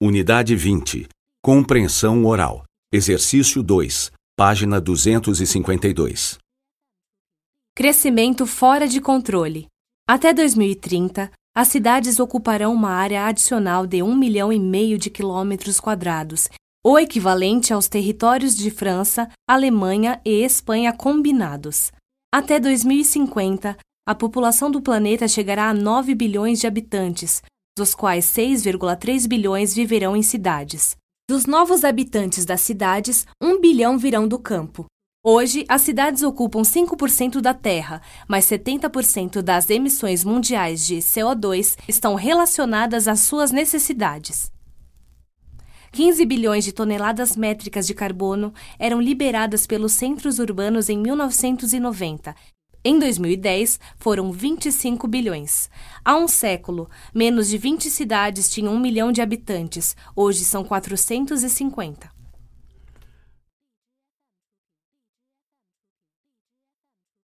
Unidade 20. Compreensão oral. Exercício 2. Página 252. Crescimento fora de controle. Até 2030, as cidades ocuparão uma área adicional de um milhão e meio de quilômetros quadrados, o equivalente aos territórios de França, Alemanha e Espanha combinados. Até 2050, a população do planeta chegará a 9 bilhões de habitantes, dos quais 6,3 bilhões viverão em cidades. Dos novos habitantes das cidades, 1 bilhão virão do campo. Hoje, as cidades ocupam 5% da Terra, mas 70% das emissões mundiais de CO2 estão relacionadas às suas necessidades. 15 bilhões de toneladas métricas de carbono eram liberadas pelos centros urbanos em 1990 em 2010, foram 25 bilhões. Há um século, menos de 20 cidades tinham um milhão de habitantes, hoje são 450.